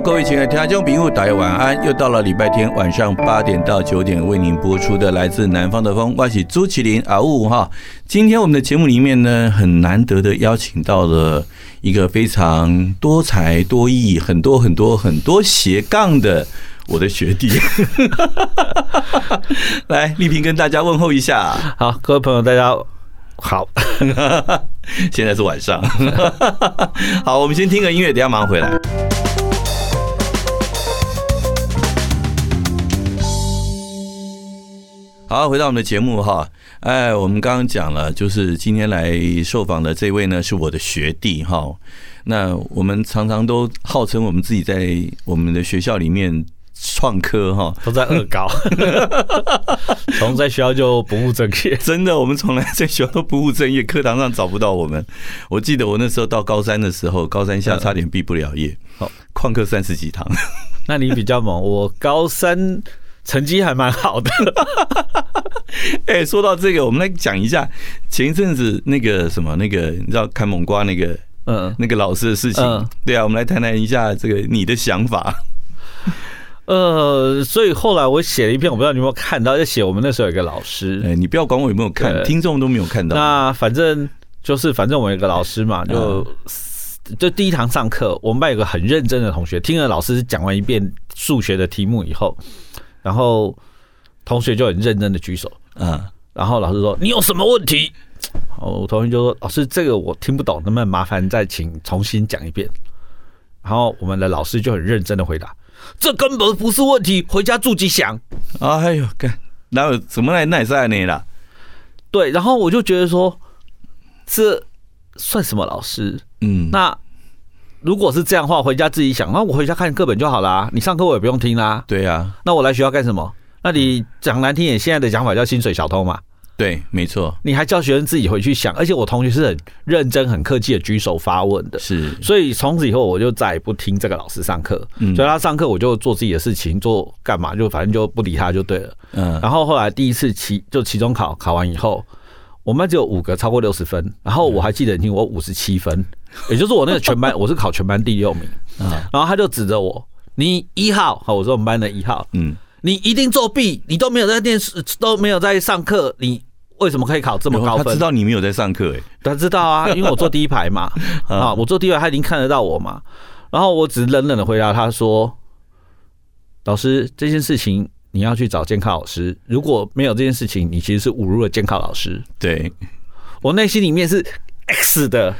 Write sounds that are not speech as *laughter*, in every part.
各位亲爱的听众朋友，大家晚安！又到了礼拜天晚上八点到九点为您播出的来自南方的风，我是朱麒麟啊呜哈。今天我们的节目里面呢，很难得的邀请到了一个非常多才多艺、很多很多很多斜杠的我的学弟，来丽萍跟大家问候一下。好，各位朋友，大家好。现在是晚上，好，我们先听个音乐，等下马上回来。好，回到我们的节目哈，哎，我们刚刚讲了，就是今天来受访的这位呢，是我的学弟哈。那我们常常都号称我们自己在我们的学校里面创科哈，都在恶搞，*laughs* 从在学校就不务正业，真的，我们从来在学校都不务正业，课堂上找不到我们。我记得我那时候到高三的时候，高三下差点毕不了业，好，旷课三十几堂。那你比较猛，我高三。成绩还蛮好的，*laughs* 哎，说到这个，我们来讲一下前一阵子那个什么，那个你知道看猛瓜那个，嗯，那个老师的事情，对啊，我们来谈谈一下这个你的想法。*laughs* 呃，所以后来我写了一篇，我不知道你有没有看到，就写我们那时候有一个老师，哎，你不要管我有没有看，听众都没有看到。那反正就是，反正我们有个老师嘛，就就第一堂上课，我们班有个很认真的同学，听了老师讲完一遍数学的题目以后。然后同学就很认真的举手，嗯，然后老师说：“你有什么问题？”我同学就说：“老师，这个我听不懂，能不能麻烦再请重新讲一遍？”然后我们的老师就很认真的回答：“这根本不是问题，回家自己想。”哎呦，干，哪有怎么来奈赛你了？对，然后我就觉得说，这算什么老师？嗯，那。如果是这样的话，回家自己想，那我回家看课本就好啦。你上课我也不用听啦。对呀，那我来学校干什么？那你讲难听点，现在的讲法叫薪水小偷嘛？对，没错。你还叫学生自己回去想，而且我同学是很认真、很客气的举手发问的。是，所以从此以后我就再也不听这个老师上课。嗯，所以他上课我就做自己的事情，做干嘛就反正就不理他就对了。嗯，然后后来第一次期就期中考考完以后，我们班只有五个超过六十分，然后我还记得很清，我五十七分。也就是我那个全班，我是考全班第六名啊，然后他就指着我，你一号，好，我是我们班的一号，嗯，你一定作弊，你都没有在电视，都没有在上课，你为什么可以考这么高分？他知道你没有在上课，哎，他知道啊，因为我坐第一排嘛，*laughs* 啊，我坐第一排，他已经看得到我嘛，然后我只冷冷的回答他说，老师，这件事情你要去找监考老师，如果没有这件事情，你其实是侮辱了监考老师。对，我内心里面是 X 的。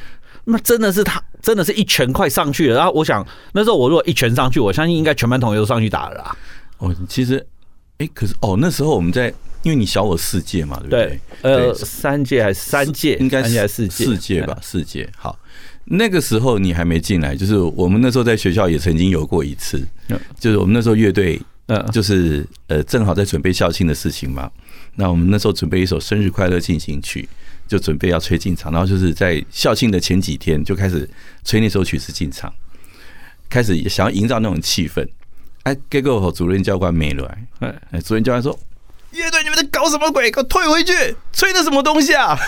那真的是他，真的是一拳快上去了。然后我想，那时候我如果一拳上去，我相信应该全班同学都上去打了啦。哦，其实，哎，可是哦，那时候我们在，因为你小我四届嘛，对不对？对，呃，三届还是三届？应该是四届，四届吧，四届。好，那个时候你还没进来，就是我们那时候在学校也曾经有过一次，就是我们那时候乐队，嗯，就是呃，正好在准备校庆的事情嘛。那我们那时候准备一首生日快乐进行曲。就准备要吹进场，然后就是在校庆的前几天就开始吹那首曲子进场，开始想要营造那种气氛。哎，结果主任教官没来，哎，主任教官说：“乐队你们在搞什么鬼？给我退回去！吹的什么东西啊？”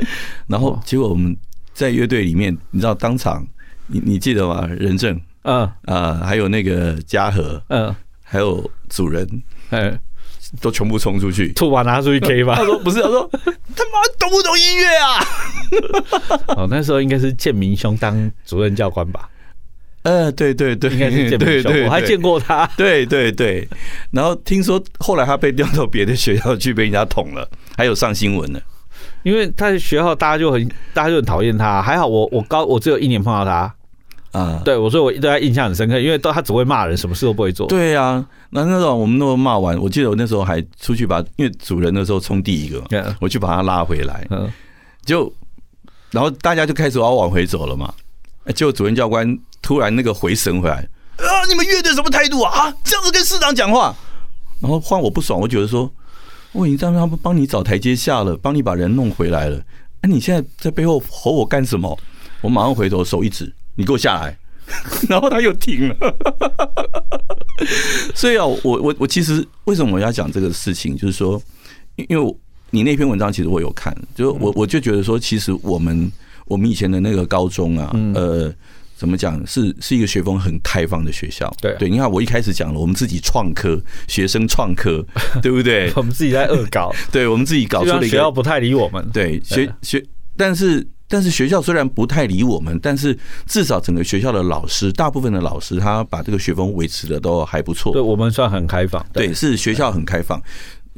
*laughs* 然后结果我们在乐队里面，你知道当场，你你记得吗？任正，嗯啊，还有那个嘉禾，嗯，还有主任，嗯。都全部冲出去，吐把拿出去 K 吧。他说不是，他说他妈懂不懂音乐啊？*laughs* 哦，那时候应该是建明兄当主任教官吧？呃，对对对，应该是建明兄，我还见过他。对对对，然后听说后来他被调到别的学校去被人家捅了，还有上新闻呢。因为他的学校大家就很大家就很讨厌他，还好我我高我只有一年碰到他。啊，对，我说我对他印象很深刻，因为都他只会骂人，什么事都不会做。对呀，那那种我们都骂完，我记得我那时候还出去把，因为主人那时候冲第一个，我去把他拉回来，就然后大家就开始要往回走了嘛，就主任教官突然那个回神回来，啊，你们乐队什么态度啊？啊，这样子跟市长讲话，然后换我不爽，我觉得说，我已经让他们帮你找台阶下了，帮你把人弄回来了。哎，你现在在背后吼我干什么？我马上回头，手一指，你给我下来。*laughs* 然后他又停了。*laughs* 所以啊，我我我其实为什么我要讲这个事情，就是说，因为你那篇文章其实我有看，就我我就觉得说，其实我们我们以前的那个高中啊，呃。怎么讲？是是一个学风很开放的学校。对对，你看我一开始讲了，我们自己创科，学生创科，*laughs* 对不对？我们自己在恶搞，对，我们自己搞出了一个学校不太理我们。对学学，但是但是学校虽然不太理我们，但是至少整个学校的老师，大部分的老师，他把这个学风维持的都还不错。对我们算很开放。对，是学校很开放。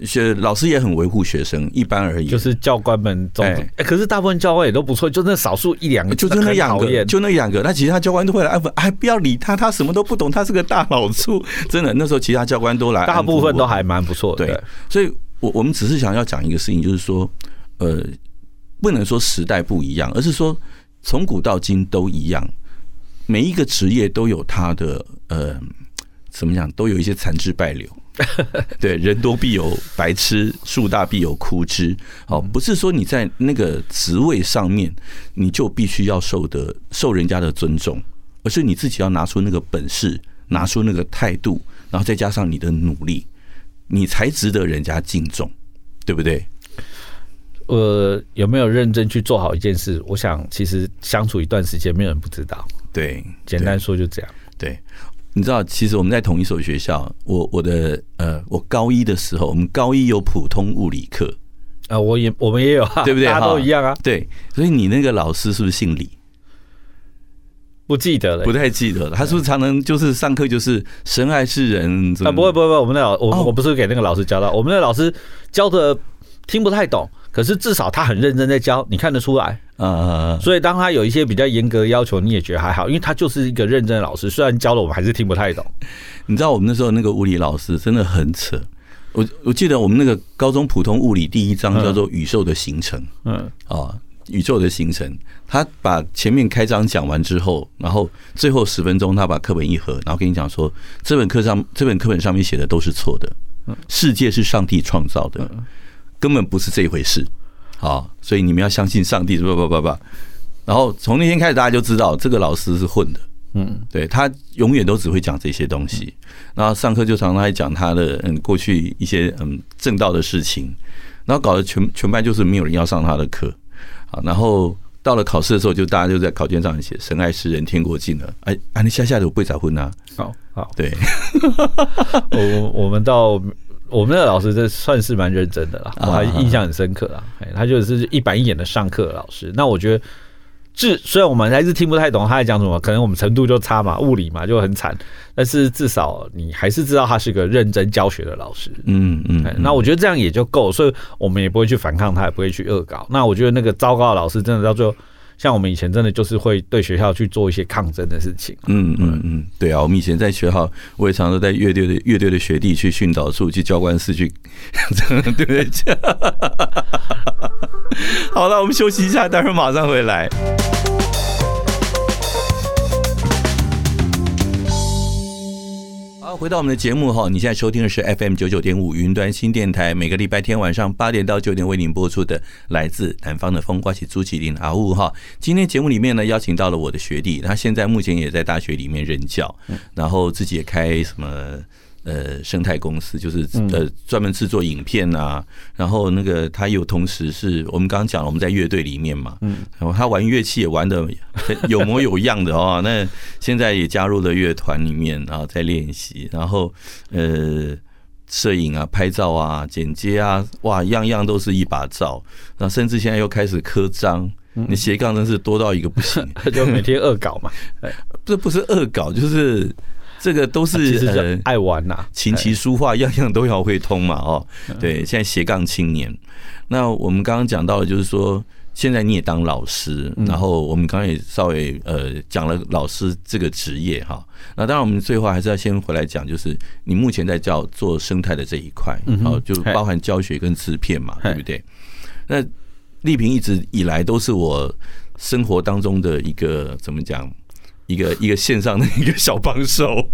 学老师也很维护学生，一般而已。就是教官们总，哎，可是大部分教官也都不错，就那少数一两个，就那两个，就那两个。那其他教官都会来安抚，哎，不要理他，他什么都不懂，他是个大老粗。*laughs* 真的，那时候其他教官都来，大部分都还蛮不错的。对，所以我我们只是想要讲一个事情，就是说，呃，不能说时代不一样，而是说从古到今都一样，每一个职业都有它的呃，怎么讲，都有一些残枝败柳。*laughs* 对，人多必有白痴，树大必有枯枝。哦，不是说你在那个职位上面，你就必须要受的受人家的尊重，而是你自己要拿出那个本事，拿出那个态度，然后再加上你的努力，你才值得人家敬重，对不对？呃，有没有认真去做好一件事？我想，其实相处一段时间，没有人不知道。对，简单说就这样。对。你知道，其实我们在同一所学校。我我的呃，我高一的时候，我们高一有普通物理课啊，我也我们也有，*laughs* 对不对？大家都一样啊。对，所以你那个老师是不是姓李？不记得了，不太记得了。他是不是常常就是上课就是神爱世人？啊，不会不会不会，我们那老我我不是给那个老师教的，我们那老师教的听不太懂。可是至少他很认真在教，你看得出来嗯。所以当他有一些比较严格的要求，你也觉得还好，因为他就是一个认真的老师。虽然教了我们还是听不太懂。你知道我们那时候那个物理老师真的很扯。我我记得我们那个高中普通物理第一章叫做宇宙的形成。嗯啊，宇宙的形成。他把前面开章讲完之后，然后最后十分钟他把课本一合，然后跟你讲说，这本课上这本课本上面写的都是错的。世界是上帝创造的。根本不是这一回事，好，所以你们要相信上帝，不不不不。然后从那天开始，大家就知道这个老师是混的，嗯，对，他永远都只会讲这些东西，然后上课就常常来讲他的嗯过去一些嗯正道的事情，然后搞得全全班就是没有人要上他的课，好，然后到了考试的时候，就大家就在考卷上写“神爱世人，天国近了”，哎，啊，你下下的我不会再混啊，好好，对，*laughs* 我我们到。我们的老师这算是蛮认真的啦，我还印象很深刻啊。他就是一板一眼的上课老师。那我觉得，至虽然我们还是听不太懂他在讲什么，可能我们程度就差嘛，物理嘛就很惨。但是至少你还是知道他是个认真教学的老师。嗯嗯。那我觉得这样也就够，所以我们也不会去反抗他，也不会去恶搞。那我觉得那个糟糕的老师，真的到最后。像我们以前真的就是会对学校去做一些抗争的事情。嗯嗯嗯，对啊，我们以前在学校，我也常常带乐队的乐队的学弟去训导处、去教官室去，*laughs* 对不对？*laughs* 好了，我们休息一下，待会儿马上回来。好，回到我们的节目哈，你现在收听的是 FM 九九点五云端新电台，每个礼拜天晚上八点到九点为您播出的来自南方的风，刮起朱启林阿雾哈。今天节目里面呢，邀请到了我的学弟，他现在目前也在大学里面任教，然后自己也开什么。呃，生态公司就是呃专门制作影片啊，然后那个他有同时是我们刚刚讲了，我们在乐队里面嘛，嗯，然后他玩乐器也玩的有模有样的哦。那现在也加入了乐团里面，然后在练习，然后呃，摄影啊、拍照啊、剪接啊，哇，样样都是一把照。那甚至现在又开始刻章，你斜杠真是多到一个不行，*laughs* 就每天恶搞嘛。*laughs* 这不是恶搞，就是。这个都是呃爱玩呐，琴棋书画样样都要会通嘛哦，对，现在斜杠青年。那我们刚刚讲到的就是说，现在你也当老师，然后我们刚刚也稍微呃讲了老师这个职业哈。那当然，我们最后还是要先回来讲，就是你目前在教做生态的这一块，哦，就包含教学跟制片嘛，对不对？那丽萍一直以来都是我生活当中的一个怎么讲？一个一个线上的一个小帮手，*laughs*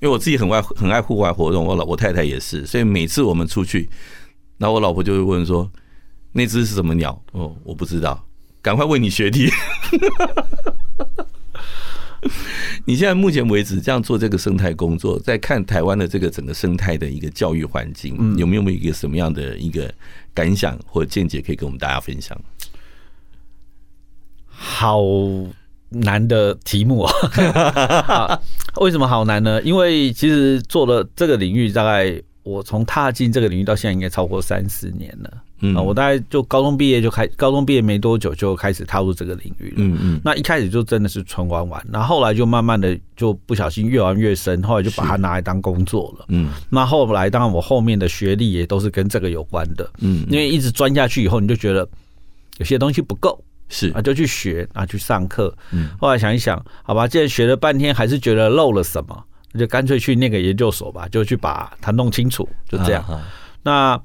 因为我自己很爱很爱户外活动，我老我太太也是，所以每次我们出去，然后我老婆就会问说：“那只是什么鸟？”哦，我不知道，赶快问你学弟。*laughs* 你现在目前为止这样做这个生态工作，在看台湾的这个整个生态的一个教育环境，有没有一个什么样的一个感想或见解可以跟我们大家分享？好难的题目 *laughs* 啊！为什么好难呢？因为其实做了这个领域，大概我从踏进这个领域到现在，应该超过三四年了。嗯，我大概就高中毕业就开，高中毕业没多久就开始踏入这个领域了。嗯嗯，那一开始就真的是纯玩玩，然后后来就慢慢的就不小心越玩越深，后来就把它拿来当工作了。嗯，那后来当然我后面的学历也都是跟这个有关的。嗯，因为一直钻下去以后，你就觉得有些东西不够，是啊，就去学啊，去上课。嗯，后来想一想，好吧，既然学了半天还是觉得漏了什么，那就干脆去那个研究所吧，就去把它弄清楚，就这样。那。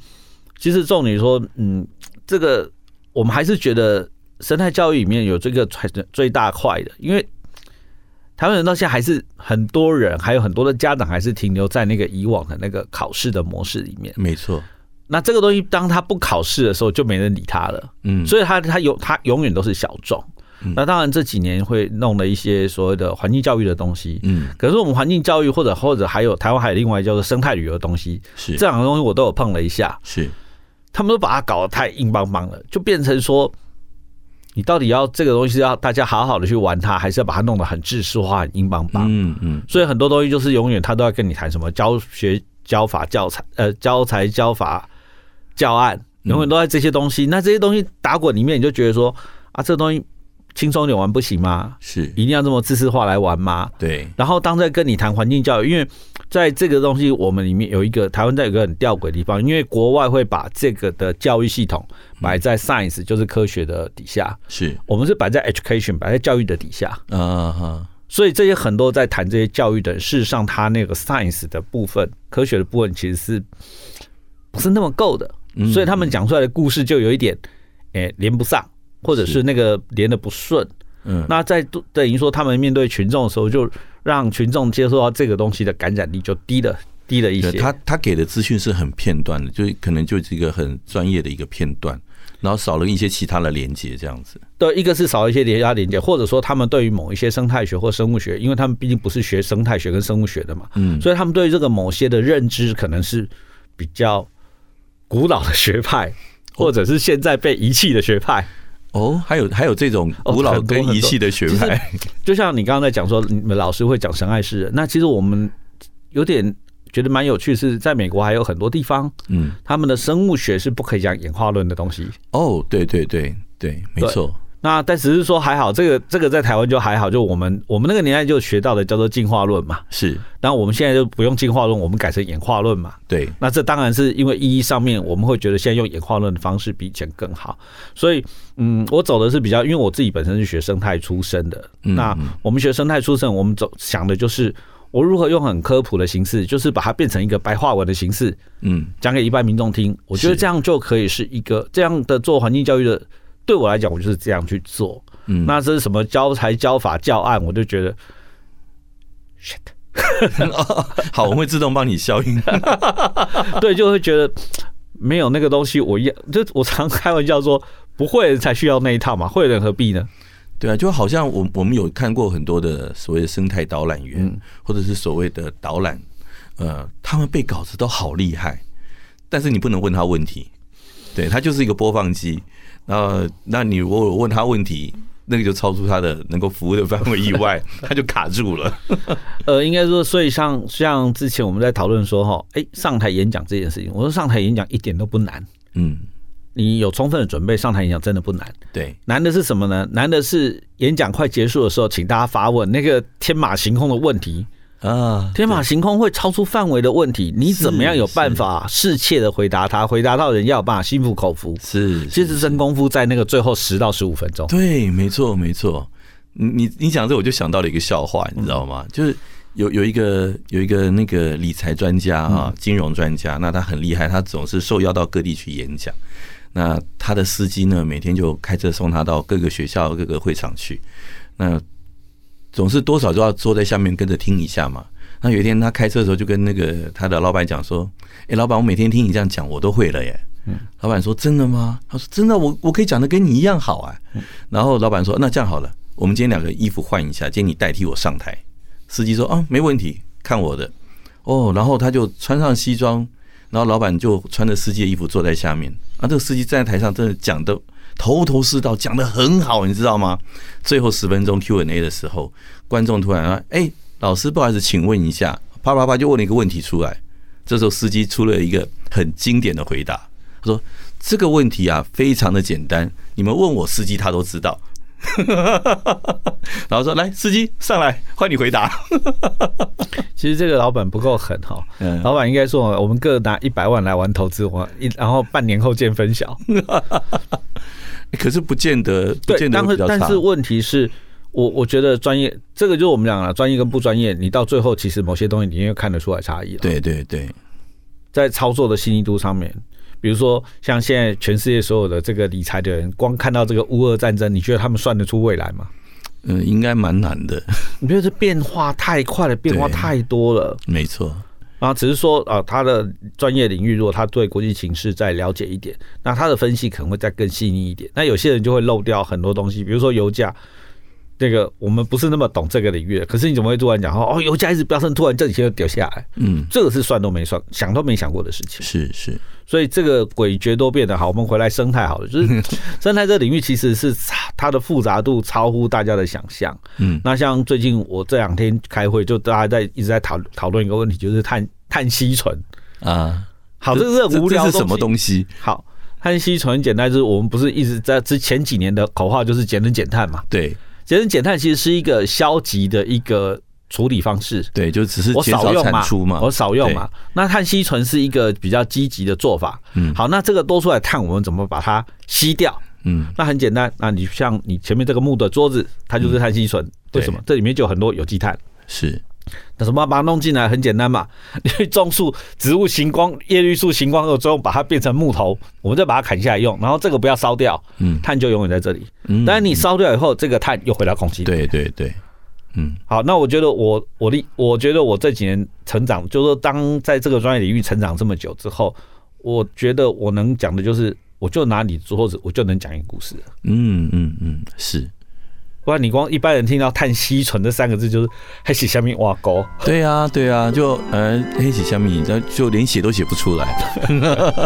其实重点说，嗯，这个我们还是觉得生态教育里面有这个最最大块的，因为台湾人到现在还是很多人，还有很多的家长还是停留在那个以往的那个考试的模式里面。没错。那这个东西当他不考试的时候，就没人理他了。嗯。所以他他永他永远都是小众。那当然这几年会弄了一些所谓的环境教育的东西。嗯。可是我们环境教育或者或者还有台湾还有另外叫做生态旅游的东西，是这两个东西我都有碰了一下。是。他们都把它搞得太硬邦邦了，就变成说，你到底要这个东西要大家好好的去玩它，还是要把它弄得很制式化、很硬邦邦？嗯嗯。所以很多东西就是永远他都要跟你谈什么教学、教法、教材，呃，教材、教法、教案，永远都在这些东西。那这些东西打滚里面，你就觉得说啊，这东西。轻松点玩不行吗？是一定要这么知识化来玩吗？对。然后当在跟你谈环境教育，因为在这个东西我们里面有一个台湾在有一个很吊诡的地方，因为国外会把这个的教育系统摆在 science，就是科学的底下，是我们是摆在 education，摆在教育的底下。嗯哼。所以这些很多在谈这些教育的人，事实上他那个 science 的部分，科学的部分其实是不是那么够的，所以他们讲出来的故事就有一点诶连不上。或者是那个连的不顺，嗯，那在等于说他们面对群众的时候，就让群众接受到这个东西的感染力就低了，低了一些。他他给的资讯是很片段的，就可能就是一个很专业的一个片段，然后少了一些其他的连接，这样子。对，一个是少了一些其他连接，或者说他们对于某一些生态学或生物学，因为他们毕竟不是学生态学跟生物学的嘛，嗯，所以他们对于这个某些的认知可能是比较古老的学派，或者是现在被遗弃的学派。哦，还有还有这种古老跟遗弃的学派，就像你刚刚在讲说，你们老师会讲神爱世人。那其实我们有点觉得蛮有趣，是在美国还有很多地方，嗯，他们的生物学是不可以讲演化论的东西。哦，对对对对，没错。那但只是说还好，这个这个在台湾就还好，就我们我们那个年代就学到的叫做进化论嘛，是。然后我们现在就不用进化论，我们改成演化论嘛。对。那这当然是因为意义上面，我们会觉得现在用演化论的方式比以前更好。所以，嗯，我走的是比较，因为我自己本身是学生态出身的。那我们学生态出身，我们走想的就是我如何用很科普的形式，就是把它变成一个白话文的形式，嗯，讲给一般民众听。我觉得这样就可以是一个这样的做环境教育的。对我来讲，我就是这样去做。嗯，那这是什么教材、教法、教案？我就觉得，shit，*laughs* 好，我会自动帮你消音。*laughs* 对，就会觉得没有那个东西，我要就我常开玩笑说，不会才需要那一套嘛，会的人何必呢？对啊，就好像我我们有看过很多的所谓的生态导览员，嗯、或者是所谓的导览，呃，他们背稿子都好厉害，但是你不能问他问题，对，他就是一个播放机。呃，那你如果问他问题，那个就超出他的能够服务的范围以外，*laughs* 他就卡住了。呃，应该说，所以像像之前我们在讨论说哈，哎，上台演讲这件事情，我说上台演讲一点都不难。嗯，你有充分的准备，上台演讲真的不难。对，难的是什么呢？难的是演讲快结束的时候，请大家发问那个天马行空的问题。啊，天马行空会超出范围的问题，你怎么样有办法适切的回答他？回答到人要有办法心服口服。是，其实真功夫在那个最后十到十五分钟。对，没错，没错。你你你讲这，我就想到了一个笑话，你知道吗？就是有有一个有一个那个理财专家啊，金融专家，那他很厉害，他总是受邀到各地去演讲。那他的司机呢，每天就开车送他到各个学校、各个会场去。那总是多少都要坐在下面跟着听一下嘛。那有一天他开车的时候，就跟那个他的老板讲说：“哎，老板，我每天听你这样讲，我都会了耶。”嗯，老板说：“真的吗？”他说：“真的，我我可以讲的跟你一样好啊。”然后老板说：“那这样好了，我们今天两个衣服换一下，今天你代替我上台。”司机说：“啊，没问题，看我的。”哦，然后他就穿上西装，然后老板就穿着司机的衣服坐在下面。啊，这个司机站在台上，真的讲的头头是道，讲的很好，你知道吗？最后十分钟 Q&A 的时候，观众突然说：“哎，老师，不好意思，请问一下。”啪啪啪就问了一个问题出来。这时候司机出了一个很经典的回答，他说：“这个问题啊，非常的简单，你们问我司机，他都知道。*laughs* ”然后说：“来，司机上来，换你回答。*laughs* ”其实这个老板不够狠哈，老板应该说：“我们各拿一百万来玩投资，我一然后半年后见分晓。*laughs* ”可是不见得，不见得对，但是但是问题是。我我觉得专业，这个就是我们讲了，专业跟不专业，你到最后其实某些东西你也看得出来差异了。对对对，在操作的细腻度上面，比如说像现在全世界所有的这个理财的人，光看到这个乌俄战争，你觉得他们算得出未来吗？嗯，应该蛮难的。*laughs* 你觉得这变化太快了，变化太多了。没错。啊，只是说啊，他的专业领域，如果他对国际形势再了解一点，那他的分析可能会再更细腻一点。那有些人就会漏掉很多东西，比如说油价。这个我们不是那么懂这个领域的，可是你怎么会突然讲说哦，油价一直飙升，突然这几天又掉下来？嗯，这个是算都没算，想都没想过的事情。是是，所以这个诡谲多变的好。我们回来生态好了，就是 *laughs* 生态这个领域其实是它的复杂度超乎大家的想象。嗯，那像最近我这两天开会，就大家在一直在讨讨论一个问题，就是碳碳吸存啊。好，这是很无聊，这是什么东西？好，碳吸存很简单，就是我们不是一直在之前几年的口号就是节能减碳嘛？对。节能减碳其实是一个消极的一个处理方式，对，就只是我少产出嘛，我少用嘛。那碳吸存是一个比较积极的做法。嗯，好，那这个多出来碳，我们怎么把它吸掉？嗯，那很简单，那你像你前面这个木的桌子，它就是碳吸存。为什么？这里面就有很多有机碳。是。那什么把它弄进来？很简单嘛，*laughs* 你去种树，植物行光，叶绿素行光后，最后把它变成木头，我们再把它砍下来用，然后这个不要烧掉，嗯，碳就永远在这里。嗯，但是你烧掉以后，这个碳又回到空气。对对对，嗯，好，那我觉得我我的我觉得我这几年成长，就是说当在这个专业领域成长这么久之后，我觉得我能讲的就是，我就拿你桌子，我就能讲一个故事。嗯嗯嗯，是。不然你光一般人听到碳吸存这三个字，就是黑写下面挖沟。对啊，对啊，就呃黑写下面，就就连写都写不出来。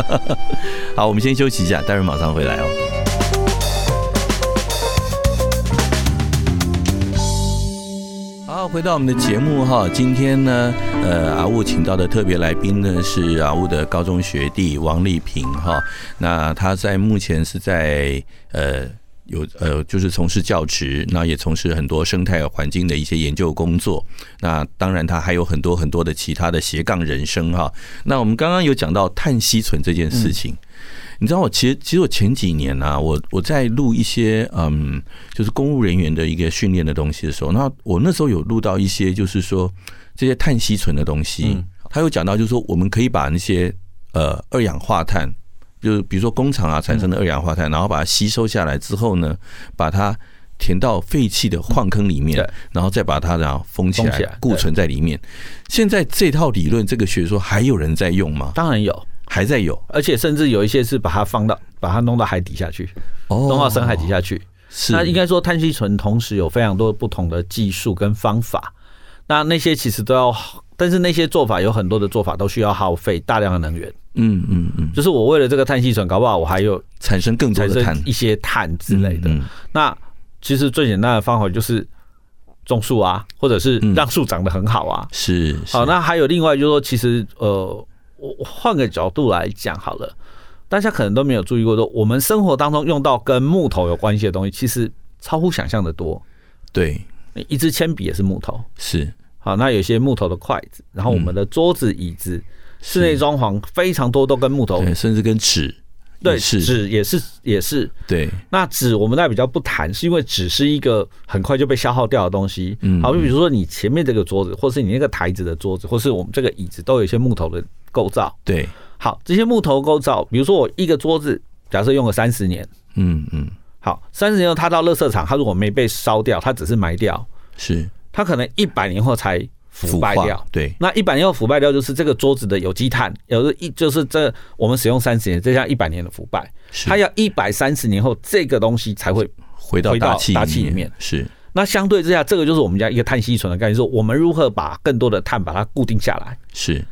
*laughs* 好，我们先休息一下，待会马上回来哦。好，回到我们的节目哈，今天呢，呃，阿雾请到的特别来宾呢是阿雾的高中学弟王立平哈，那他在目前是在呃。有呃，就是从事教职，那也从事很多生态环境的一些研究工作。那当然，他还有很多很多的其他的斜杠人生哈。那我们刚刚有讲到碳吸存这件事情，你知道我其实其实我前几年呢，我我在录一些嗯，就是公务人员的一个训练的东西的时候，那我那时候有录到一些，就是说这些碳吸存的东西，他有讲到，就是说我们可以把那些呃二氧化碳。就是比如说工厂啊产生的二氧化碳，然后把它吸收下来之后呢，把它填到废弃的矿坑里面，然后再把它然后封起来，固存在里面。现在这套理论，这个学说还有人在用吗？当然有，还在有，而且甚至有一些是把它放到把它弄到海底下去，弄到深海底下去。是，那应该说碳吸存同时有非常多不同的技术跟方法，那那些其实都要。但是那些做法有很多的做法都需要耗费大量的能源。嗯嗯嗯，就是我为了这个碳吸存，搞不好我还有产生更多的碳，一些碳之类的。那其实最简单的方法就是种树啊，或者是让树长得很好啊。是。好，那还有另外就是说，其实呃，我换个角度来讲好了，大家可能都没有注意过，说我们生活当中用到跟木头有关系的东西，其实超乎想象的多。对，一支铅笔也是木头。是。好，那有些木头的筷子，然后我们的桌子、椅子、室内装潢非常多都跟木头，甚至跟纸，对，纸也是也是。对，那纸我们那比较不谈，是因为纸是一个很快就被消耗掉的东西。嗯，好，比如说你前面这个桌子，或是你那个台子的桌子，或是我们这个椅子，都有一些木头的构造。对，好，这些木头构造，比如说我一个桌子，假设用了三十年，嗯嗯，好，三十年后它到垃圾场，它如果没被烧掉，它只是埋掉，是。它可能一百年后才腐败掉。对，那一百年后腐败掉，就是这个桌子的有机碳，有的一就是这我们使用三十年，这叫一百年的腐败。它要一百三十年后，这个东西才会回到大气大气里面。是。那相对之下，这个就是我们家一个碳吸存的概念，说我们如何把更多的碳把它固定下来。是。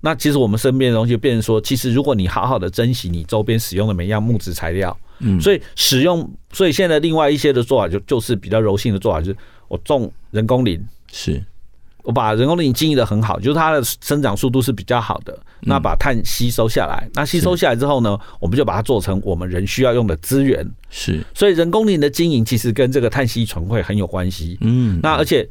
那其实我们身边的东西变成说，其实如果你好好的珍惜你周边使用的每一样木质材料，嗯，所以使用，所以现在另外一些的做法就就是比较柔性的做法，就是我种人工林，是。我把人工林经营的很好，就是它的生长速度是比较好的，那把碳吸收下来，那吸收下来之后呢，我们就把它做成我们人需要用的资源，是，所以人工林的经营其实跟这个碳吸存会很有关系，嗯，那而且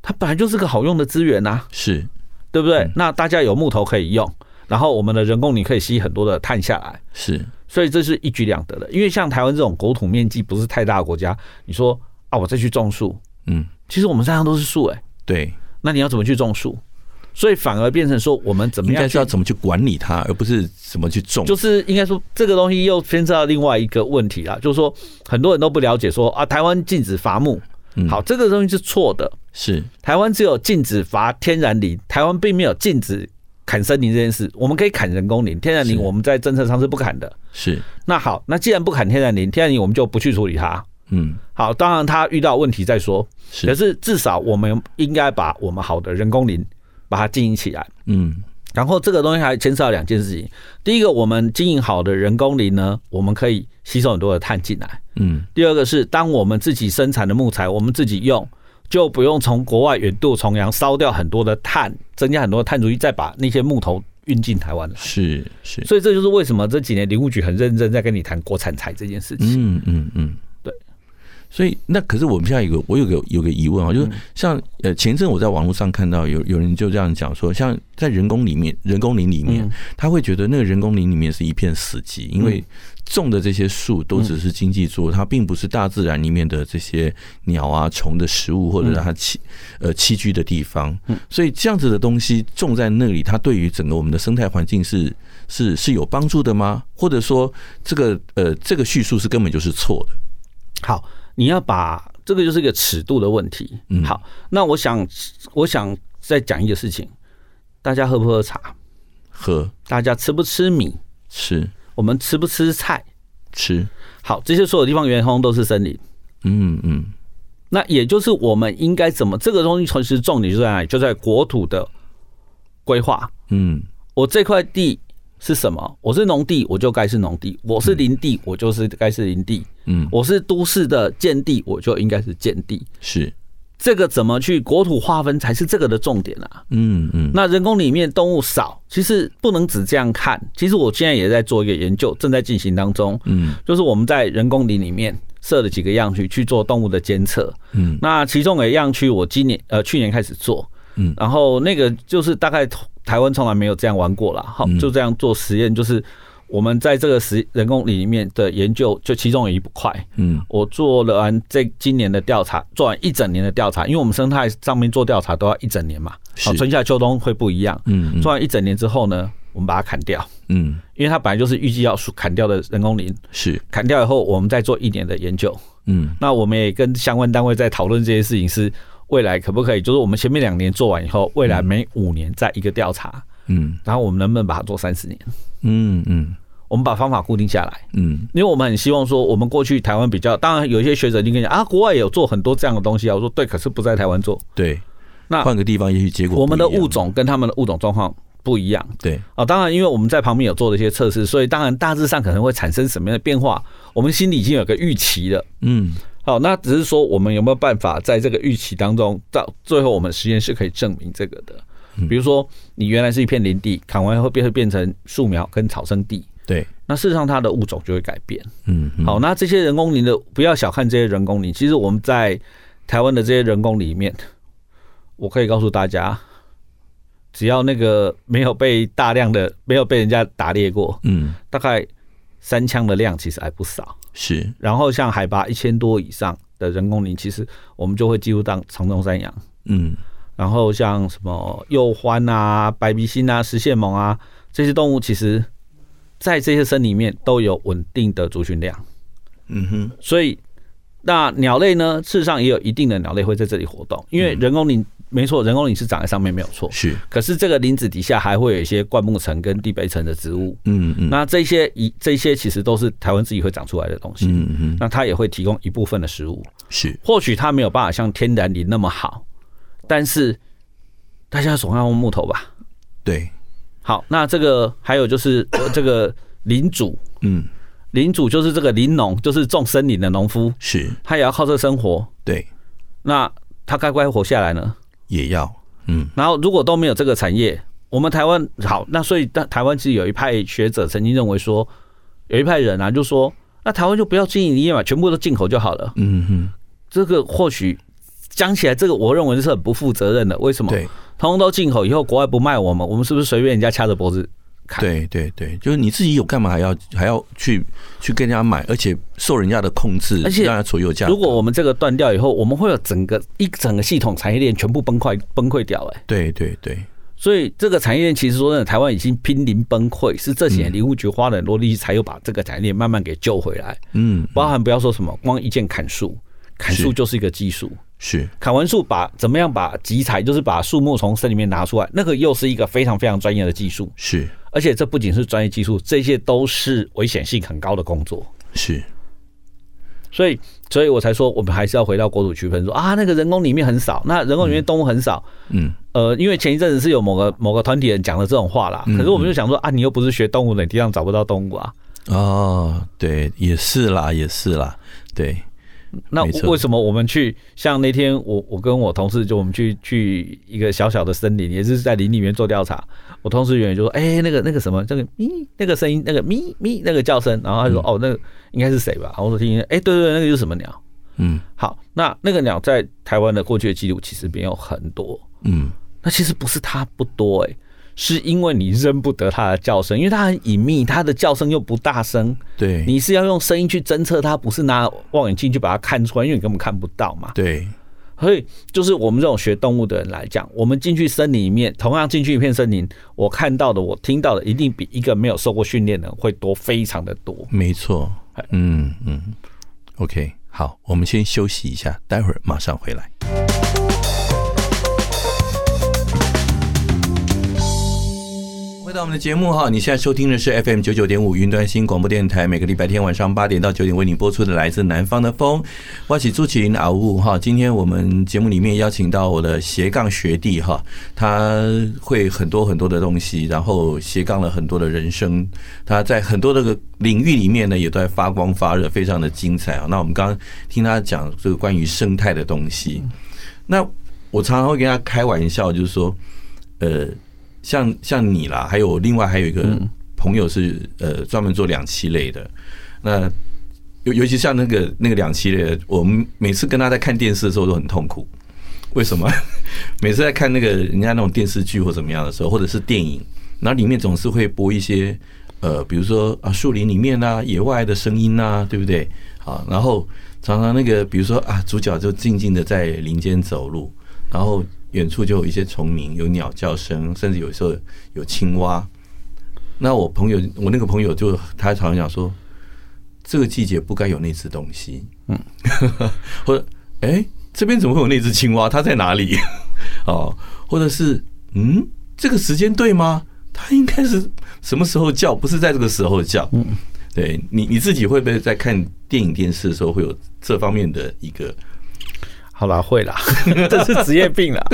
它本来就是个好用的资源呐，是。对不对？那大家有木头可以用，然后我们的人工林可以吸很多的碳下来，是，所以这是一举两得的。因为像台湾这种国土面积不是太大的国家，你说啊，我再去种树，嗯，其实我们山上都是树，哎，对，那你要怎么去种树？所以反而变成说，我们怎么样？应该是要怎么去管理它，而不是怎么去种。就是应该说，这个东西又牵涉到另外一个问题啦，就是说很多人都不了解说啊，台湾禁止伐木。好，这个东西是错的。是台湾只有禁止伐天然林，台湾并没有禁止砍森林这件事。我们可以砍人工林，天然林我们在政策上是不砍的。是那好，那既然不砍天然林，天然林我们就不去处理它。嗯，好，当然他遇到问题再说。可是至少我们应该把我们好的人工林把它经营起来。嗯。然后这个东西还牵涉到两件事情。第一个，我们经营好的人工林呢，我们可以吸收很多的碳进来。嗯。第二个是，当我们自己生产的木材，我们自己用，就不用从国外远渡重洋烧掉很多的碳，增加很多的碳足迹，再把那些木头运进台湾来。是是。所以这就是为什么这几年林务局很认真在跟你谈国产材这件事情。嗯嗯嗯。所以那可是我们现在有个我有个有个疑问啊，就是像呃前阵我在网络上看到有有人就这样讲说，像在人工里面人工林里面，他会觉得那个人工林里面是一片死寂，因为种的这些树都只是经济作物，它并不是大自然里面的这些鸟啊虫的食物或者让它栖呃栖居的地方。所以这样子的东西种在那里，它对于整个我们的生态环境是是是有帮助的吗？或者说这个呃这个叙述是根本就是错的？好。你要把这个就是一个尺度的问题。嗯，好，那我想，我想再讲一个事情，大家喝不喝茶？喝。大家吃不吃米？吃。我们吃不吃菜？吃。好，这些所有地方原通都是森林。嗯嗯。那也就是我们应该怎么？这个东西其实重点就在哪里？就在国土的规划。嗯，我这块地。是什么？我是农地，我就该是农地；我是林地，我就是该是林地。嗯，我是都市的建地，我就应该是建地。是这个怎么去国土划分才是这个的重点啊？嗯嗯。那人工里面动物少，其实不能只这样看。其实我现在也在做一个研究，正在进行当中。嗯，就是我们在人工林里面设了几个样区去做动物的监测。嗯，那其中的样区我今年呃去年开始做。嗯，然后那个就是大概。台湾从来没有这样玩过啦，好，就这样做实验，就是我们在这个实人工林里面的研究，就其中有一块，嗯，我做了完这今年的调查，做完一整年的调查，因为我们生态上面做调查都要一整年嘛，好，春夏秋冬会不一样，嗯，做完一整年之后呢，我们把它砍掉，嗯，因为它本来就是预计要砍掉的人工林，是。砍掉以后，我们再做一年的研究，嗯，那我们也跟相关单位在讨论这些事情是。未来可不可以？就是我们前面两年做完以后，未来每五年再一个调查，嗯，然后我们能不能把它做三十年？嗯嗯，我们把方法固定下来，嗯，因为我们很希望说，我们过去台湾比较，当然有一些学者就跟你讲啊，国外也有做很多这样的东西啊。我说对，可是不在台湾做，对，那换个地方也许结果。我们的物种跟他们的物种状况不一样，对啊，当然因为我们在旁边有做了一些测试，所以当然大致上可能会产生什么样的变化，我们心里已经有个预期了，嗯。好，那只是说我们有没有办法在这个预期当中，到最后我们实验室可以证明这个的。比如说，你原来是一片林地，砍完以后变会变成树苗跟草生地。对，那事实上它的物种就会改变。嗯，好，那这些人工林的，不要小看这些人工林。其实我们在台湾的这些人工里面，我可以告诉大家，只要那个没有被大量的没有被人家打猎过，嗯，大概三枪的量其实还不少。是，然后像海拔一千多以上的人工林，其实我们就会记录到长鬃山羊，嗯，然后像什么鼬獾啊、白鼻心啊、石蟹獴啊这些动物，其实，在这些森里面都有稳定的族群量，嗯哼，所以那鸟类呢，事实上也有一定的鸟类会在这里活动，因为人工林。没错，人工林是长在上面没有错，是。可是这个林子底下还会有一些灌木层跟地杯层的植物，嗯嗯。那这些一这些其实都是台湾自己会长出来的东西，嗯嗯。那它也会提供一部分的食物，是。或许它没有办法像天然林那么好，但是大家总要用木头吧？对。好，那这个还有就是 *coughs* 这个林主，嗯，林主就是这个林农，就是种森林的农夫，是。他也要靠这生活，对。那他该不该活下来呢？也要，嗯，然后如果都没有这个产业，我们台湾好，那所以台湾其实有一派学者曾经认为说，有一派人啊就说，那台湾就不要经营林业嘛，全部都进口就好了。嗯哼，这个或许讲起来，这个我认为是很不负责任的。为什么？对，通通都进口以后，国外不卖我们，我们是不是随便人家掐着脖子？对对对，就是你自己有干嘛还要还要去去跟人家买，而且受人家的控制，而且让他左右价。如果我们这个断掉以后，我们会有整个一整个系统产业链全部崩溃崩溃掉。哎，对对对，所以这个产业链其实说真的，台湾已经濒临崩溃，是这几年林务局花了很多力气才有把这个产业链慢慢给救回来。嗯，包含不要说什么，光一键砍树，砍树就是一个技术。是砍完树，把怎么样把集材，就是把树木从森里面拿出来，那个又是一个非常非常专业的技术。是。而且这不仅是专业技术，这些都是危险性很高的工作。是，所以，所以我才说，我们还是要回到国土区分说，说啊，那个人工里面很少，那人工里面动物很少。嗯，呃，因为前一阵子是有某个某个团体人讲了这种话啦，可是我们就想说啊，你又不是学动物的，你地上找不到动物啊。哦，对，也是啦，也是啦，对。那为什么我们去像那天我我跟我同事就我们去去一个小小的森林，也是在林里面做调查。我同事员就说：“哎、欸，那个那个什么，这个咪那个声音，那个咪咪那个叫声。”然后他就说：“哦，那个应该是谁吧？”然后我说：“听听，哎，对对对，那个就是什么鸟？嗯，好，那那个鸟在台湾的过去的记录其实没有很多。嗯，那其实不是它不多，哎。”是因为你认不得它的叫声，因为它很隐秘，它的叫声又不大声。对，你是要用声音去侦测它，不是拿望远镜去把它看出来，因为你根本看不到嘛。对，所以就是我们这种学动物的人来讲，我们进去森林里面，同样进去一片森林，我看到的，我听到的，一定比一个没有受过训练的人会多，非常的多。没错，嗯嗯，OK，好，我们先休息一下，待会儿马上回来。到我们的节目哈，你现在收听的是 FM 九九点五云端新广播电台，每个礼拜天晚上八点到九点为你播出的来自南方的风，我是朱麒麟阿雾哈。今天我们节目里面邀请到我的斜杠学弟哈，他会很多很多的东西，然后斜杠了很多的人生，他在很多的领域里面呢也都在发光发热，非常的精彩啊。那我们刚刚听他讲这个关于生态的东西，那我常常会跟他开玩笑，就是说，呃。像像你啦，还有另外还有一个朋友是呃专门做两栖类的，那尤尤其像那个那个两栖类的，我们每次跟他在看电视的时候都很痛苦。为什么？*laughs* 每次在看那个人家那种电视剧或怎么样的时候，或者是电影，然后里面总是会播一些呃，比如说啊树林里面啊野外的声音啊，对不对？好，然后常常那个比如说啊主角就静静的在林间走路，然后。远处就有一些虫鸣，有鸟叫声，甚至有时候有青蛙。那我朋友，我那个朋友就他常常讲说，这个季节不该有那只东西。嗯，*laughs* 或者哎，这边怎么会有那只青蛙？它在哪里？*laughs* 哦，或者是嗯，这个时间对吗？它应该是什么时候叫？不是在这个时候叫。嗯，对你你自己会不会在看电影电视的时候会有这方面的一个？好啦，会啦，*laughs* 这是职业病啦。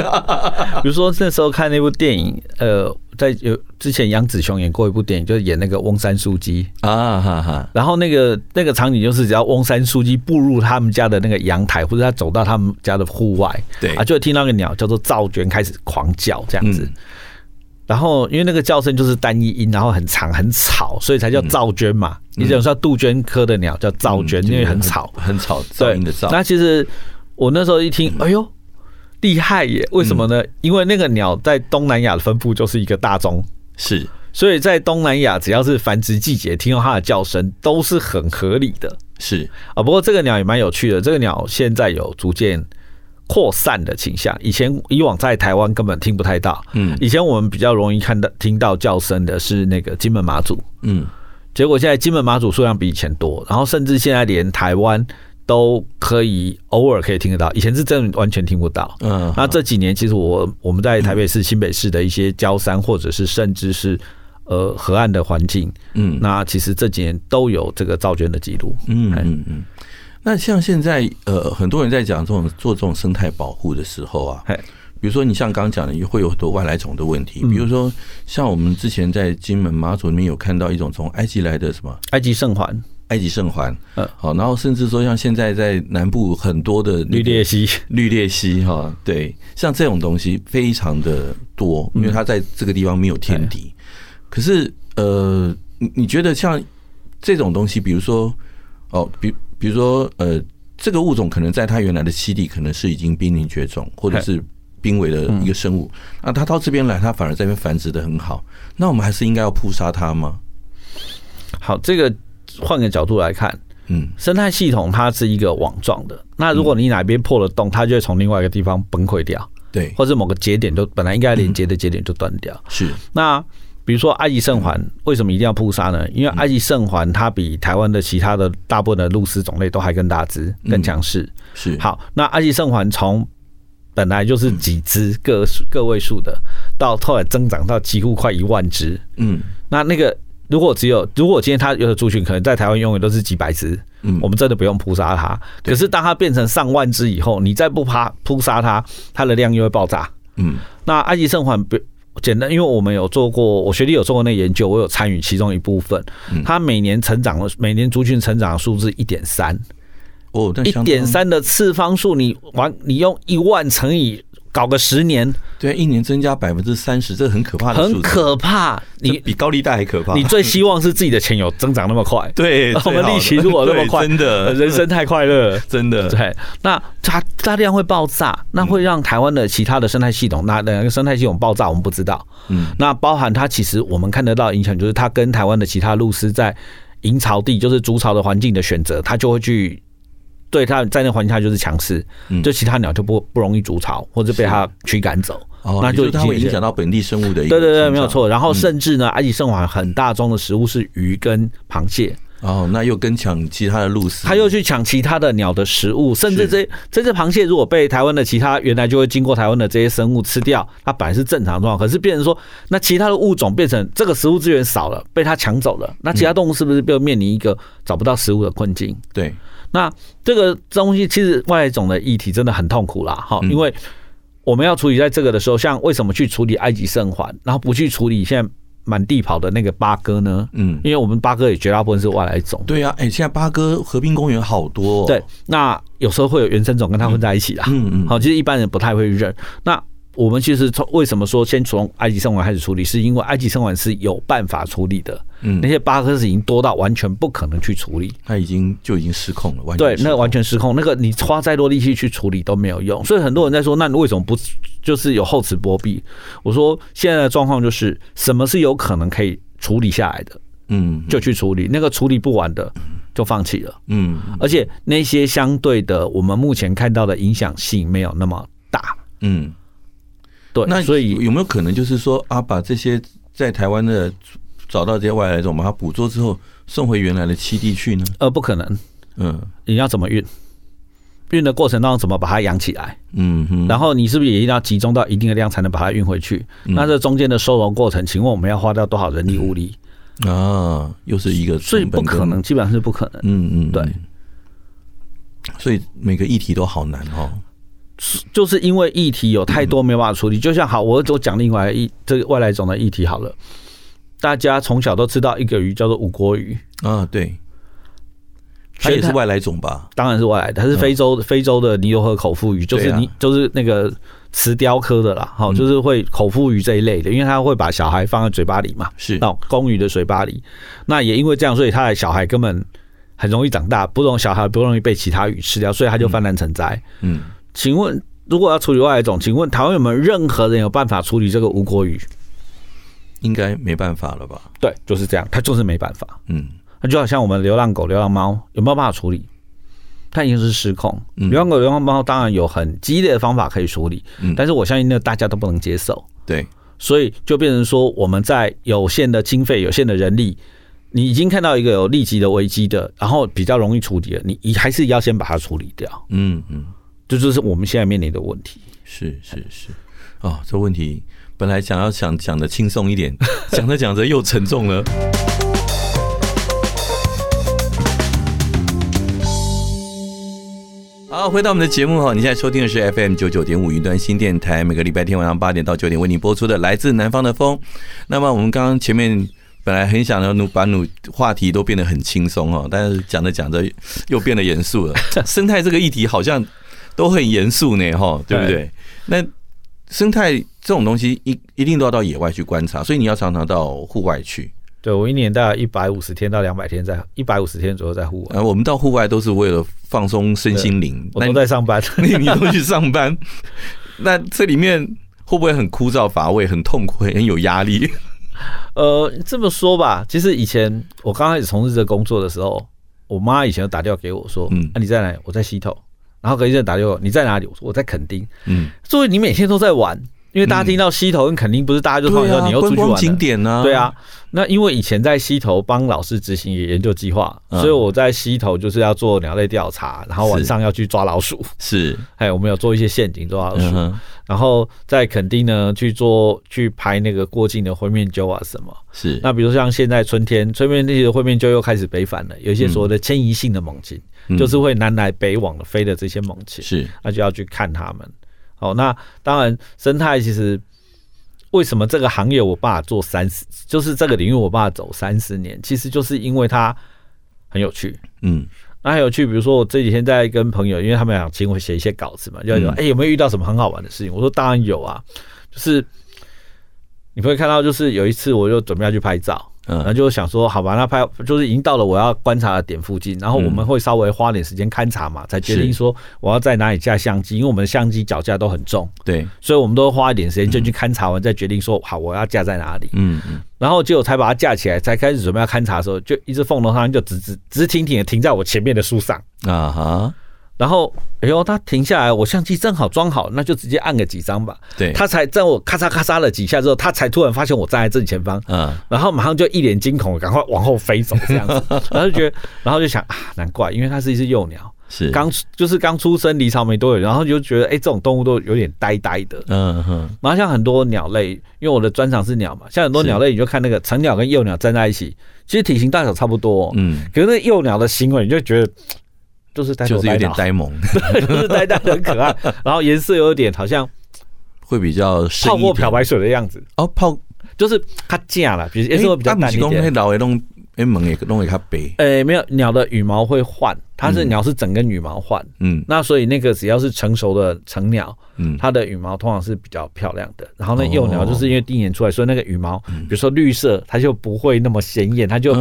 比如说那时候看那部电影，呃，在有之前杨紫琼演过一部电影，就是演那个翁山书记啊哈哈。然后那个那个场景就是，只要翁山书记步入他们家的那个阳台，或者他走到他们家的户外，对啊，就会听到个鸟叫做噪鹃开始狂叫这样子。然后因为那个叫声就是单一音，然后很长很吵，所以才叫噪鹃嘛。你只能说杜鹃科的鸟叫噪鹃，因为很吵，很吵，噪音的噪。那其实。我那时候一听，哎呦，厉害耶！为什么呢？因为那个鸟在东南亚的分布就是一个大宗，是，所以在东南亚只要是繁殖季节，听到它的叫声都是很合理的。是啊，不过这个鸟也蛮有趣的，这个鸟现在有逐渐扩散的倾向。以前以往在台湾根本听不太到，嗯，以前我们比较容易看到听到叫声的是那个金门马祖，嗯，结果现在金门马祖数量比以前多，然后甚至现在连台湾。都可以偶尔可以听得到，以前是真的完全听不到。嗯，那这几年其实我我们在台北市、新北市的一些郊山，或者是甚至是呃河岸的环境，嗯，那其实这几年都有这个造卷的记录。嗯嗯嗯。那像现在呃很多人在讲这种做这种生态保护的时候啊，比如说你像刚刚讲的，也会有很多外来种的问题，比如说像我们之前在金门马祖里面有看到一种从埃及来的什么埃及圣环。埃及圣环，嗯，好，然后甚至说像现在在南部很多的绿鬣蜥，绿鬣蜥哈，对，像这种东西非常的多，因为它在这个地方没有天敌。可是，呃，你你觉得像这种东西，比如说，哦，比比如说，呃，这个物种可能在它原来的栖地可能是已经濒临绝种，或者是濒危的一个生物，那它到这边来，它反而在这边繁殖的很好，那我们还是应该要扑杀它吗？好，这个。换个角度来看，嗯，生态系统它是一个网状的。那如果你哪边破了洞，它就会从另外一个地方崩溃掉，对，或者某个节点就本来应该连接的节点就断掉。是。那比如说埃及圣环，为什么一定要扑杀呢？因为埃及圣环它比台湾的其他的大部分的鹭鸶种类都还更大只、更强势。是。好，那埃及圣环从本来就是几只个个位数的，到后来增长到几乎快一万只。嗯，那那个。如果只有，如果今天它有的族群可能在台湾永远都是几百只，嗯，我们真的不用扑杀它。可是当它变成上万只以后，你再不怕扑杀它，它的量又会爆炸。嗯，那埃及圣环不简单，因为我们有做过，我学弟有做过那个研究，我有参与其中一部分。它每年成长的每年族群成长的数字一点三，哦，一点三的次方数，你完你用一万乘以。搞个十年，对，一年增加百分之三十，这很可怕的，很可怕。你比高利贷还可怕。你最希望是自己的钱有增长那么快，*laughs* 对，*laughs* 我们利息如果那么快，真的，人生太快乐，*laughs* 真的。对，那它大量会爆炸，那会让台湾的其他的生态系统，那两个生态系统爆炸，我们不知道。嗯，那包含它其实我们看得到影响，就是它跟台湾的其他鹭鸶在营巢地，就是筑巢的环境的选择，它就会去。对，它在那环境下就是强势，就其他鸟就不不容易筑巢，或者被它驱赶走，那就它会影响到本地生物的。对对对，没有错。然后甚至呢，埃及圣环很大宗的食物是鱼跟螃蟹。哦，那又跟抢其他的鹭鸶，它又去抢其他的鸟的食物，甚至这这只螃蟹如果被台湾的其他原来就会经过台湾的这些生物吃掉，它本来是正常状况，可是变成说，那其他的物种变成这个食物资源少了，被它抢走了，那其他动物是不是就面临一个找不到食物的困境？对。那这个东西其实外来种的议题真的很痛苦啦，哈，因为我们要处理在这个的时候，像为什么去处理埃及圣环，然后不去处理现在满地跑的那个八哥呢？嗯，因为我们八哥也绝大部分是外来种。对啊，哎，现在八哥河滨公园好多。对，那有时候会有原生种跟它混在一起啦。嗯嗯，好，其实一般人不太会认。那我们其实从为什么说先从埃及生管开始处理，是因为埃及生管是有办法处理的。嗯，那些巴克是已经多到完全不可能去处理，它已经就已经失控了。完对，那个完全失控，那个你花再多力气去处理都没有用。所以很多人在说，那你为什么不就是有厚此薄彼？我说现在的状况就是，什么是有可能可以处理下来的，嗯，就去处理。那个处理不完的，就放弃了。嗯，而且那些相对的，我们目前看到的影响性没有那么大。嗯。对，那所以有没有可能就是说啊，把这些在台湾的找到这些外来种，把它捕捉之后送回原来的栖地去呢？呃，不可能。嗯，你要怎么运？运的过程当中怎么把它养起来？嗯哼。然后你是不是也一定要集中到一定的量才能把它运回去？那这中间的收容过程，请问我们要花掉多少人力物力？啊，又是一个，所以不可能，基本上是不可能。嗯嗯，对。所以每个议题都好难哦。就是因为议题有太多没办法处理，就像好，我我讲另外一这个外来种的议题好了，大家从小都知道一个鱼叫做五国鱼。啊，对，它也是外来种吧？当然是外来的，它是非洲非洲的尼罗河口腹鱼，就是你就是那个慈鯛科的啦，好，就是会口腹鱼这一类的，因为它会把小孩放在嘴巴里嘛，是。到公鱼的嘴巴里，那也因为这样，所以它的小孩根本很容易长大，不容小孩不容易被其他鱼吃掉，所以它就泛滥成灾，嗯。请问，如果要处理外来种，请问台湾有没有任何人有办法处理这个吴国鱼？应该没办法了吧？对，就是这样，他就是没办法。嗯，那就好像我们流浪狗、流浪猫有没有办法处理？它已经是失控。流浪狗、流浪猫当然有很激烈的方法可以处理，但是我相信那大家都不能接受。对，所以就变成说我们在有限的经费、有限的人力你已经看到一个有立即的危机的，然后比较容易处理的，你你还是要先把它处理掉。嗯嗯，这就是我们现在面临的问题。是是是，哦，这问题本来想要想讲的轻松一点，*laughs* 讲着讲着又沉重了。好，回到我们的节目哈，你现在收听的是 FM 九九点五云端新电台，每个礼拜天晚上八点到九点为你播出的来自南方的风。那么我们刚刚前面。本来很想要努把努话题都变得很轻松哦，但是讲着讲着又变得严肃了。*laughs* 生态这个议题好像都很严肃呢，哈，对不对？那生态这种东西一一定都要到野外去观察，所以你要常常到户外去。对，我一年大概一百五十天到两百天在一百五十天左右在户外。啊，我们到户外都是为了放松身心灵。我都在上班，你 *laughs* 你都去上班，*laughs* 那这里面会不会很枯燥乏味、很痛苦、很有压力？呃，这么说吧，其实以前我刚开始从事这个工作的时候，我妈以前就打电话给我说：“嗯，啊，你在哪？我在溪头。”然后隔一阵打电话，你在哪里？我说我在垦丁。嗯，所以你每天都在玩。因为大家听到溪头跟垦丁，不是大家就说你又出去玩景点呢？对啊，那因为以前在溪头帮老师执行研究计划，所以我在溪头就是要做鸟类调查，然后晚上要去抓老鼠。是，还 *laughs* 有我们有做一些陷阱抓老鼠，然后在垦丁呢去做去拍那个过境的灰面鸠啊什么。是，那比如像现在春天，春天那些灰面鸠又开始北返了，有一些所谓的迁移性的猛禽，就是会南来北往的飞的这些猛禽，是，那就要去看它们。哦，那当然，生态其实为什么这个行业我爸做三十，就是这个领域我爸走三十年，其实就是因为它很有趣。嗯，那很有趣，比如说我这几天在跟朋友，因为他们想请我写一些稿子嘛，就说哎、欸、有没有遇到什么很好玩的事情？我说当然有啊，就是你会看到，就是有一次我就准备要去拍照。嗯，然后就想说，好吧，那拍就是已经到了我要观察的点附近，然后我们会稍微花点时间勘察嘛，才决定说我要在哪里架相机，因为我们的相机脚架都很重，对，所以我们都花一点时间就去勘察完，再决定说好我要架在哪里。嗯嗯，然后结果才把它架起来，才开始准备要勘察的时候，就一只凤头它就直直直挺挺的停在我前面的树上啊哈。然后，哎呦，他停下来，我相机正好装好，那就直接按个几张吧。对，他才在我咔嚓咔嚓了几下之后，他才突然发现我站在正前方，嗯，然后马上就一脸惊恐，赶快往后飞走这样子。然后就觉得，然后就想啊，难怪，因为它是一只幼鸟，是刚就是刚出生离巢没多久，然后就觉得，哎，这种动物都有点呆呆的，嗯哼。然后像很多鸟类，因为我的专长是鸟嘛，像很多鸟类，你就看那个成鸟跟幼鸟站在一起，其实体型大小差不多，嗯，可是那幼鸟的行为，你就觉得。就是就是有点呆萌，*laughs* 就是呆呆的很可爱，*laughs* 然后颜色有点好像会比较泡沫漂白水的样子。哦，泡就是它假了，比如颜色会比较淡一点。哎，门也弄给它背。哎，没有，鸟的羽毛会换，它是鸟是整根羽毛换。嗯，那所以那个只要是成熟的成鸟，嗯，它的羽毛通常是比较漂亮的。然后那幼鸟就是因为第一年出来，所以那个羽毛，比如说绿色，它就不会那么显眼，它就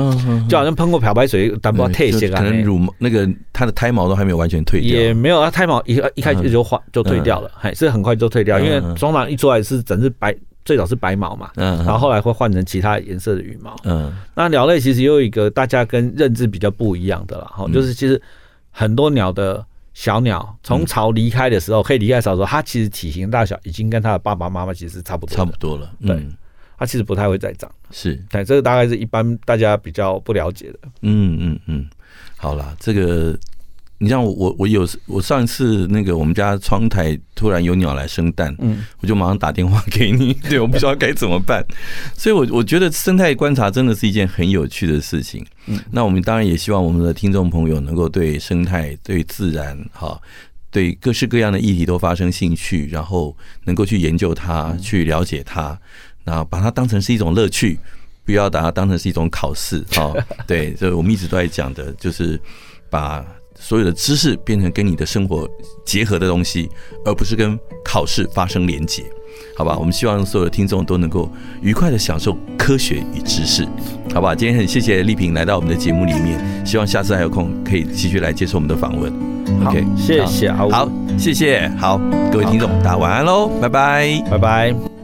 就好像喷过漂白水，但不要褪色啊。可能乳毛那个它的胎毛都还没有完全退掉。也没有，啊胎毛一一开始就换就退掉了，还是很快就退掉，因为通常一出来是整只白。最早是白毛嘛，嗯，然后后来会换成其他颜色的羽毛，嗯，那鸟类其实有一个大家跟认知比较不一样的了，哈，就是其实很多鸟的小鸟从巢离开的时候，可以离开巢的时候，它其实体型大小已经跟它的爸爸妈妈其实差不多，差不多了，对，它其实不太会再长，是，对，这个大概是一般大家比较不了解的，嗯嗯嗯，好了，这个。你像我，我我有我上一次那个我们家窗台突然有鸟来生蛋，嗯，我就马上打电话给你，对，我不知道该怎么办，所以，我我觉得生态观察真的是一件很有趣的事情。嗯，那我们当然也希望我们的听众朋友能够对生态、对自然、哈，对各式各样的议题都发生兴趣，然后能够去研究它、去了解它，然后把它当成是一种乐趣，不要把它当成是一种考试。哈，*laughs* 对，所以我们一直都在讲的，就是把。所有的知识变成跟你的生活结合的东西，而不是跟考试发生连结，好吧？我们希望所有的听众都能够愉快的享受科学与知识，好吧？今天很谢谢丽萍来到我们的节目里面，希望下次还有空可以继续来接受我们的访问。OK，谢谢，好，谢谢，好，各位听众，大家晚安喽，拜拜，拜拜。